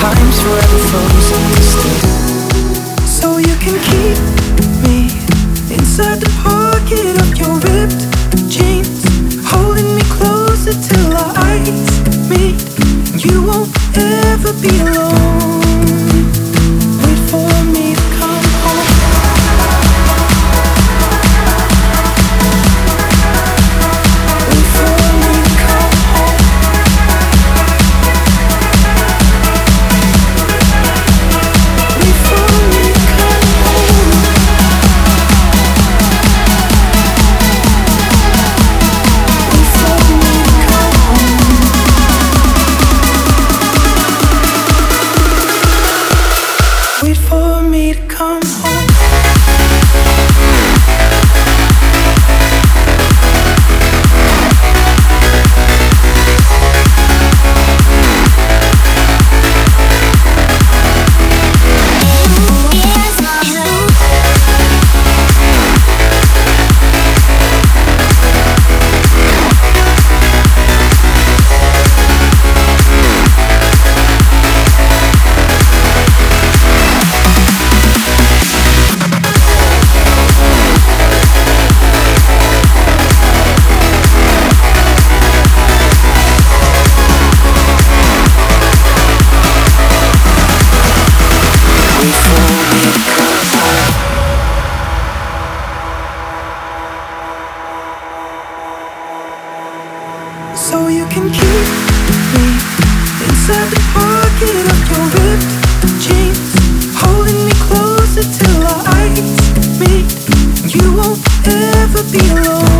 Time's forever frozen still. So you can keep me inside the pocket of your ripped jeans, holding me closer till our eyes meet. You won't ever be alone. So you can keep me inside the pocket of your ripped jeans, holding me closer till our eyes meet. You won't ever be alone.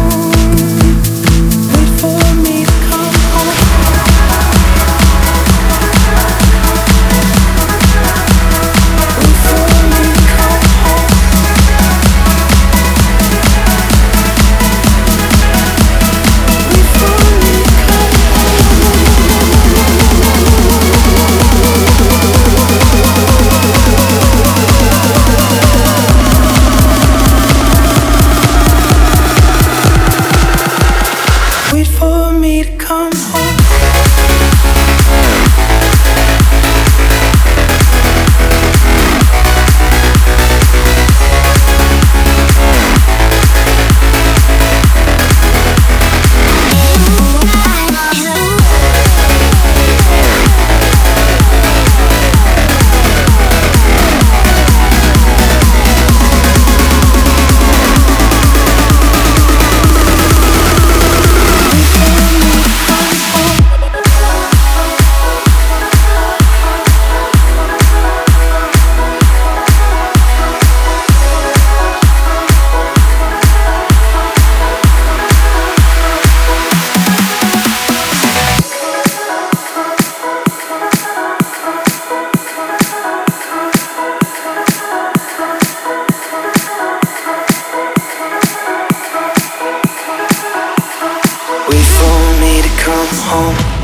come home.